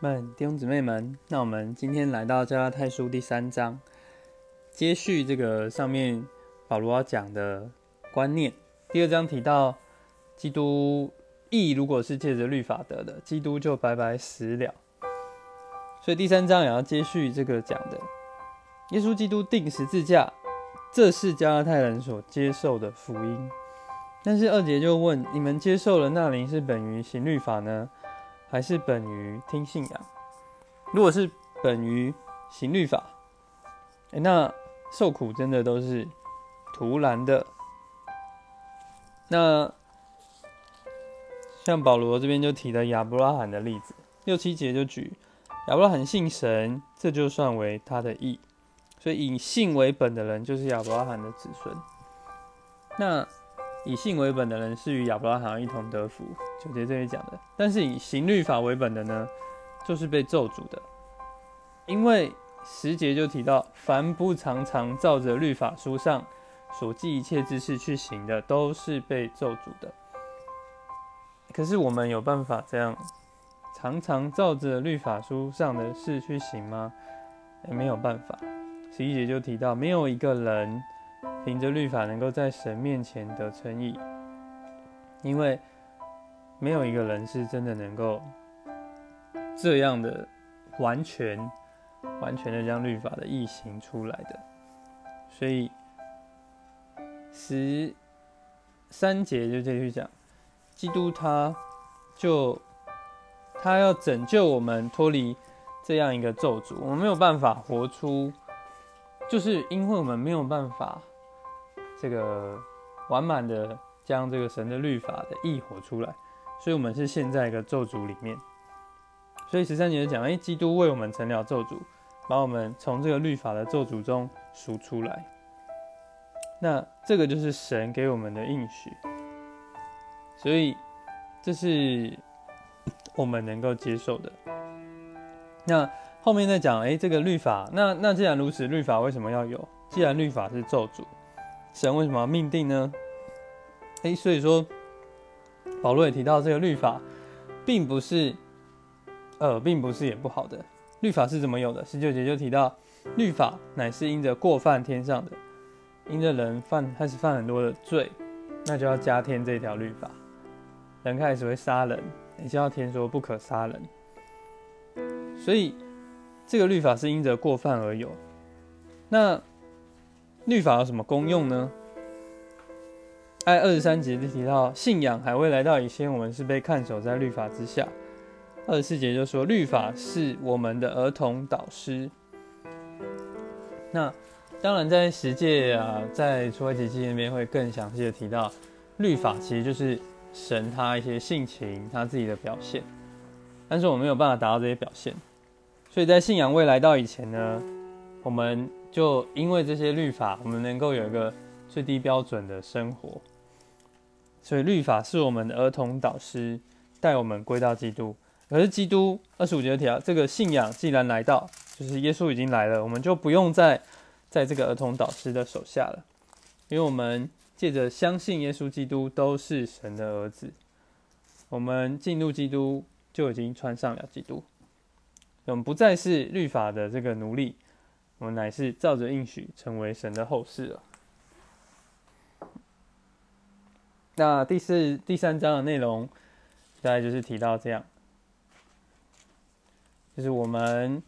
们弟兄姊妹们，那我们今天来到加拉太书第三章，接续这个上面保罗要讲的观念。第二章提到，基督义如果是借着律法得的，基督就白白死了。所以第三章也要接续这个讲的，耶稣基督定十字架，这是加拉太人所接受的福音。但是二节就问：你们接受了那灵是本于行律法呢？还是本于听信仰。如果是本于行律法，哎，那受苦真的都是徒然的。那像保罗这边就提了亚伯拉罕的例子，六七节就举亚伯拉罕信神，这就算为他的义。所以以信为本的人就是亚伯拉罕的子孙。那以信为本的人是与亚伯拉罕一同得福，九节这里讲的。但是以行律法为本的呢，就是被咒诅的。因为十节就提到，凡不常常照着律法书上所记一切之事去行的，都是被咒诅的。可是我们有办法这样常常照着律法书上的事去行吗？也没有办法。十一节就提到，没有一个人。凭着律法能够在神面前得称义，因为没有一个人是真的能够这样的完全、完全的将律法的意行出来的。所以十三节就继续讲，基督他就他要拯救我们脱离这样一个咒诅，我们没有办法活出，就是因为我们没有办法。这个完满的将这个神的律法的意活出来，所以我们是陷在一个咒诅里面。所以十三节讲，哎，基督为我们成了咒诅，把我们从这个律法的咒诅中赎出来。那这个就是神给我们的应许，所以这是我们能够接受的。那后面再讲，哎，这个律法，那那既然如此，律法为什么要有？既然律法是咒诅。神为什么要命定呢？诶，所以说保罗也提到这个律法，并不是，呃，并不是也不好的。律法是怎么有的？十九节就提到，律法乃是因着过犯天上的，因着人犯开始犯很多的罪，那就要加添这条律法。人开始会杀人，也就要天说不可杀人。所以这个律法是因着过犯而有。那律法有什么功用呢？在二十三节就提到，信仰还未来到以前，我们是被看守在律法之下。二十四节就说，律法是我们的儿童导师。那当然，在十诫啊，在出埃及记那边会更详细的提到，律法其实就是神他一些性情，他自己的表现。但是我们没有办法达到这些表现，所以在信仰未来到以前呢，我们。就因为这些律法，我们能够有一个最低标准的生活，所以律法是我们的儿童导师，带我们归到基督。可是基督二十五节提到，这个信仰既然来到，就是耶稣已经来了，我们就不用再在这个儿童导师的手下了，因为我们借着相信耶稣基督都是神的儿子，我们进入基督就已经穿上了基督，我们不再是律法的这个奴隶。我们乃是照着应许成为神的后世了。那第四、第三章的内容，大概就是提到这样，就是我们